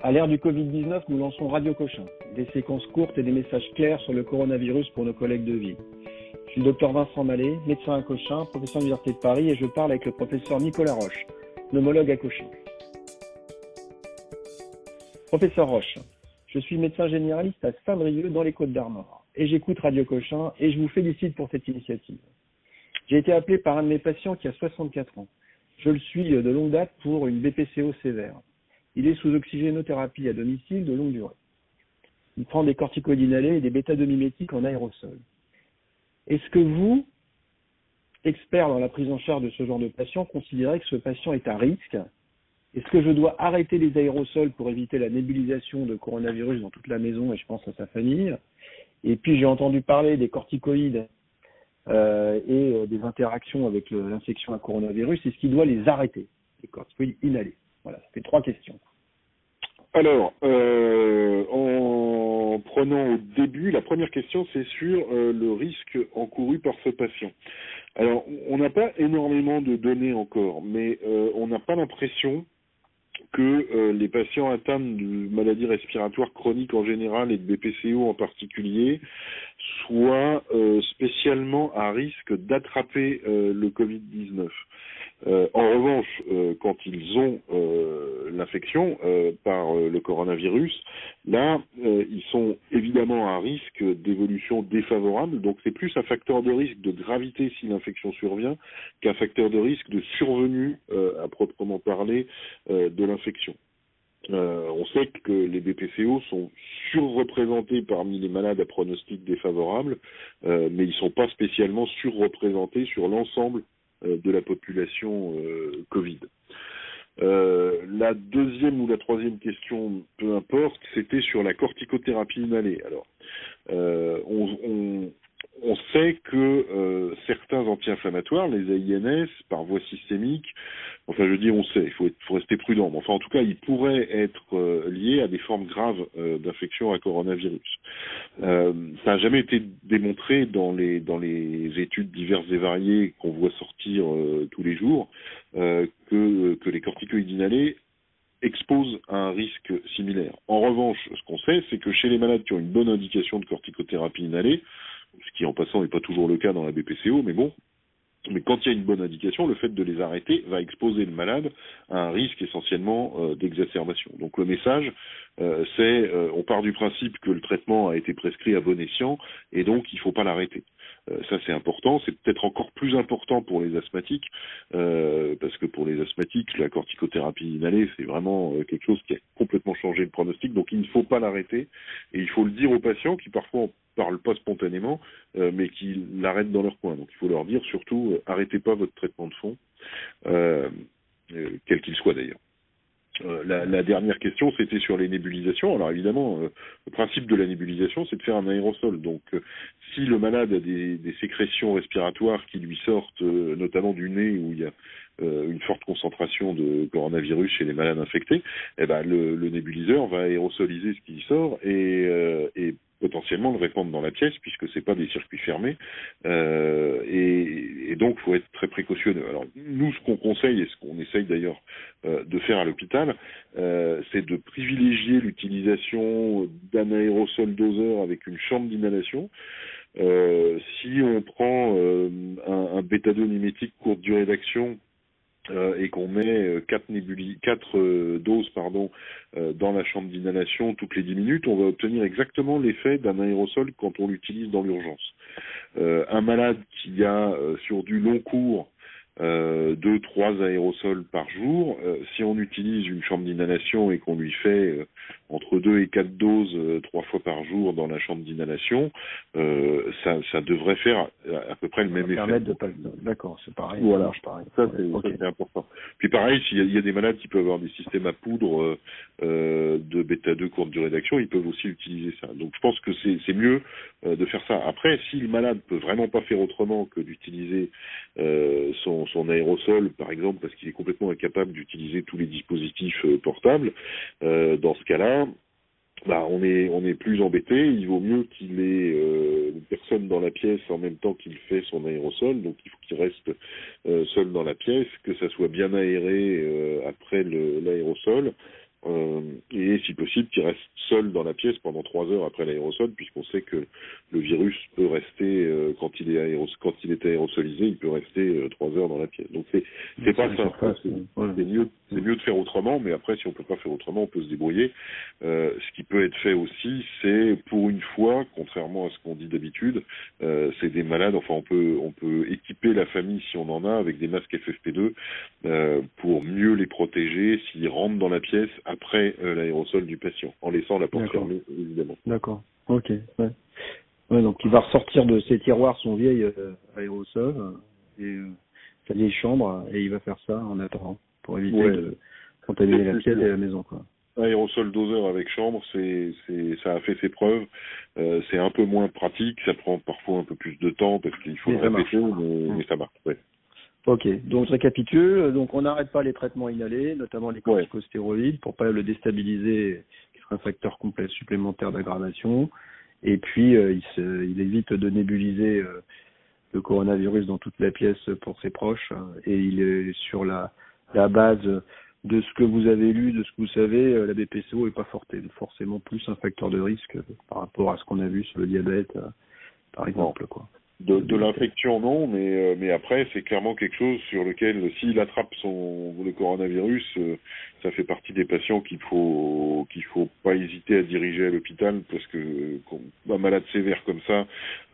À l'ère du Covid-19, nous lançons Radio Cochin, des séquences courtes et des messages clairs sur le coronavirus pour nos collègues de vie. Je suis le docteur Vincent Mallet, médecin à Cochin, professeur à l'Université de Paris, et je parle avec le professeur Nicolas Roche, pneumologue à Cochin. Professeur Roche, je suis médecin généraliste à Saint-Brieuc dans les Côtes d'Armor, et j'écoute Radio Cochin, et je vous félicite pour cette initiative. J'ai été appelé par un de mes patients qui a 64 ans. Je le suis de longue date pour une BPCO sévère. Il est sous oxygénothérapie à domicile de longue durée. Il prend des corticoïdes inhalés et des bêta-2-mimétiques en aérosol. Est-ce que vous, expert dans la prise en charge de ce genre de patient, considérez que ce patient est à risque? Est-ce que je dois arrêter les aérosols pour éviter la nébulisation de coronavirus dans toute la maison et je pense à sa famille? Et puis j'ai entendu parler des corticoïdes euh, et euh, des interactions avec l'infection à coronavirus. Est-ce qu'il doit les arrêter, les corticoïdes inhalés? Voilà, ça fait trois questions. Alors, euh, en prenant au début, la première question, c'est sur euh, le risque encouru par ce patient. Alors, on n'a pas énormément de données encore, mais euh, on n'a pas l'impression que les patients atteints de maladies respiratoires chroniques en général et de BPCO en particulier soient spécialement à risque d'attraper le Covid-19. Euh, en revanche, euh, quand ils ont euh, l'infection par le coronavirus, là, ils sont évidemment à risque d'évolution défavorable. Donc, c'est plus un facteur de risque de gravité si l'infection survient qu'un facteur de risque de survenue, à proprement parler, de l'infection. on sait que les BPCO sont surreprésentés parmi les malades à pronostic défavorable, mais ils ne sont pas spécialement surreprésentés sur l'ensemble de la population euh, Covid. Euh, la deuxième ou la troisième question, peu importe, c'était sur la corticothérapie inhalée. Alors, on, sait que euh, certains anti-inflammatoires, les AINS, par voie systémique, enfin je dis on sait, il faut, rester prudent, mais enfin en tout cas ils pourraient être euh, liés à des formes graves euh, d'infection à coronavirus. ça n'a jamais été démontré dans les, études diverses et variées qu'on voit sortir tous les jours que, que les corticoïdes inhalés exposent à un risque similaire. En revanche, ce qu'on sait, c'est que chez les malades qui ont une bonne indication de corticothérapie inhalée, ce qui en passant n'est pas toujours le cas dans la BPCO, mais bon, mais quand il y a une bonne indication, le fait de les arrêter va exposer le malade à un risque essentiellement euh, d'exacerbation. Donc le message, euh, c'est euh, on part du principe que le traitement a été prescrit à bon escient et donc il ne faut pas l'arrêter. Ça c'est important, c'est peut-être encore plus important pour les asthmatiques, parce que pour les asthmatiques, la corticothérapie inhalée, c'est vraiment quelque chose qui a complètement changé le pronostic, donc il ne faut pas l'arrêter et il faut le dire aux patients qui parfois parlent pas spontanément, euh, mais qui l'arrêtent dans leur coin. Donc il faut leur dire surtout, euh, arrêtez pas votre traitement de fond, euh, quel qu'il soit d'ailleurs. La, la, dernière question, c'était sur les nébulisations. Alors évidemment, le principe de la nébulisation, c'est de faire un aérosol. Donc, si le malade a des, des, sécrétions respiratoires qui lui sortent, notamment du nez, où il y a une forte concentration de coronavirus chez les malades infectés, eh ben le, le nébuliseur va aérosoliser ce qui sort et, et potentiellement le répandre dans la pièce puisque c'est pas des circuits fermés euh, et, et, donc faut être très précautionneux. Alors nous ce qu'on conseille et ce qu'on essaye d'ailleurs euh, de faire à l'hôpital, euh, c'est de privilégier l'utilisation d'un aérosol doseur avec une chambre d'inhalation. Euh, si on prend euh, un, un bêta-2 mimétique courte durée d'action et qu'on met euh, quatre, euh, doses pardon, dans la chambre d'inhalation toutes les 10 minutes, on va obtenir exactement l'effet d'un aérosol quand on l'utilise dans l'urgence. un malade qui a sur du long cours euh, deux, trois aérosols par jour. Euh, si on utilise une chambre d'inhalation et qu'on lui fait euh, entre deux et quatre doses euh, trois fois par jour dans la chambre d'inhalation, ça, ça devrait faire à, peu près le même effet. De pas... D'accord, c'est pareil. Voilà, pareil. ça c'est important. Puis pareil, s'il y, y, a des malades qui peuvent avoir des systèmes à poudre de bêta 2 courte durée d'action, ils peuvent aussi utiliser ça. Donc je pense que c'est mieux de faire ça. Après, si le malade peut vraiment pas faire autrement que d'utiliser son son aérosol, par exemple, parce qu'il est complètement incapable d'utiliser tous les dispositifs euh, portables, euh, dans ce cas-là, bah, on est plus embêté. Il vaut mieux qu'il ait euh, personne dans la pièce en même temps qu'il fait son aérosol, donc il faut qu'il reste seul dans la pièce, que ça soit bien aéré après l'aérosol. Euh, et si possible qu'il reste seul dans la pièce pendant trois heures après l'aérosol, puisqu'on sait que le virus peut rester euh, quand il est aéros quand il est aérosolisé, il peut rester euh, trois heures dans la pièce. Donc c'est c'est pas simple. Hein. C'est mieux c'est mieux de faire autrement, mais après si on peut pas faire autrement, on peut se débrouiller. ce qui peut être fait aussi, c'est pour une fois, contrairement à ce qu'on dit d'habitude, c'est des malades. Enfin, on peut on peut équiper la famille si on en a avec des masques FFP2 pour mieux les protéger s'ils rentrent dans la pièce après euh, l'aérosol du patient, en laissant la porte fermée, évidemment. D'accord. Ok. Ouais. ouais. donc il va ressortir de ses tiroirs son vieil euh, aérosol euh, et sa vieille chambre et il va faire ça en attendant pour éviter de contaminer la pièce et la maison, quoi. Aérosol doseur avec chambre, c'est, c'est, ça a fait ses preuves. c'est un peu moins pratique, ça prend parfois un peu plus de temps parce qu'il faut le répéter, mais, mais, ça marche. Ouais. Ok, donc je récapitule. Donc on n'arrête pas les traitements inhalés, notamment les corticostéroïdes, pour pas le déstabiliser, qui serait un facteur complet supplémentaire d'aggravation. Et puis euh, il, se, il, évite de nébuliser euh, le coronavirus dans toute la pièce pour ses proches. et il est sur la, la base de ce que vous avez lu, de ce que vous savez, euh, la BPCO est pas forcément plus un facteur de risque par rapport à ce qu'on a vu sur le diabète, par exemple. Quoi. De, de l'infection, non, mais, euh, mais après, c'est clairement quelque chose sur lequel, s'il attrape son, le coronavirus, euh, ça fait partie des patients qu'il faut qu'il faut pas hésiter à diriger à l'hôpital parce que un malade sévère comme ça,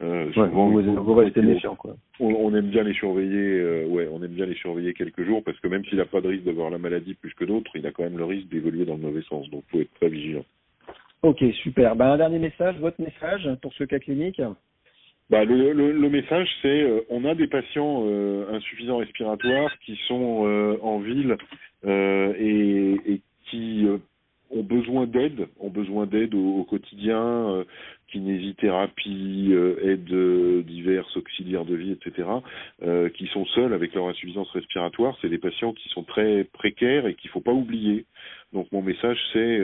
euh, souvent, vous, restez méfiant, quoi. On, aime bien les surveiller, euh, ouais, on aime bien les surveiller quelques jours parce que même s'il n'a pas de risque d'avoir la maladie plus que d'autres, il a quand même le risque d'évoluer dans le mauvais sens. Donc, faut être très vigilant. Ok, super. Ben, un dernier message, votre message pour ce cas clinique bah, le, le, le, message, c'est euh, on a des patients euh, insuffisants respiratoires qui sont euh, en ville et, et, qui ont besoin d'aide, ont besoin d'aide au, au, quotidien, kinésithérapie, aide diverses, auxiliaires de vie, etc., qui sont seuls avec leur insuffisance respiratoire. C'est des patients qui sont très précaires et qu'il faut pas oublier. Donc mon message, c'est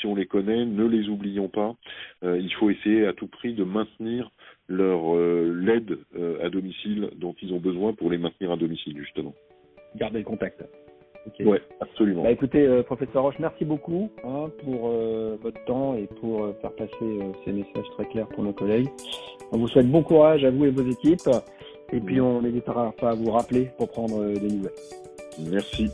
si on les connaît, ne les oublions pas. il faut essayer à tout prix de maintenir leur euh, l'aide euh, à domicile dont ils ont besoin pour les maintenir à domicile justement. Garder le contact. Okay. Ouais, absolument. Bah, écoutez, euh, professeur Roche, merci beaucoup hein, pour votre temps et pour faire passer ces messages très clairs pour nos collègues. On vous souhaite bon courage à vous et vos équipes, et puis on n'hésitera pas à vous rappeler pour prendre des nouvelles. Merci.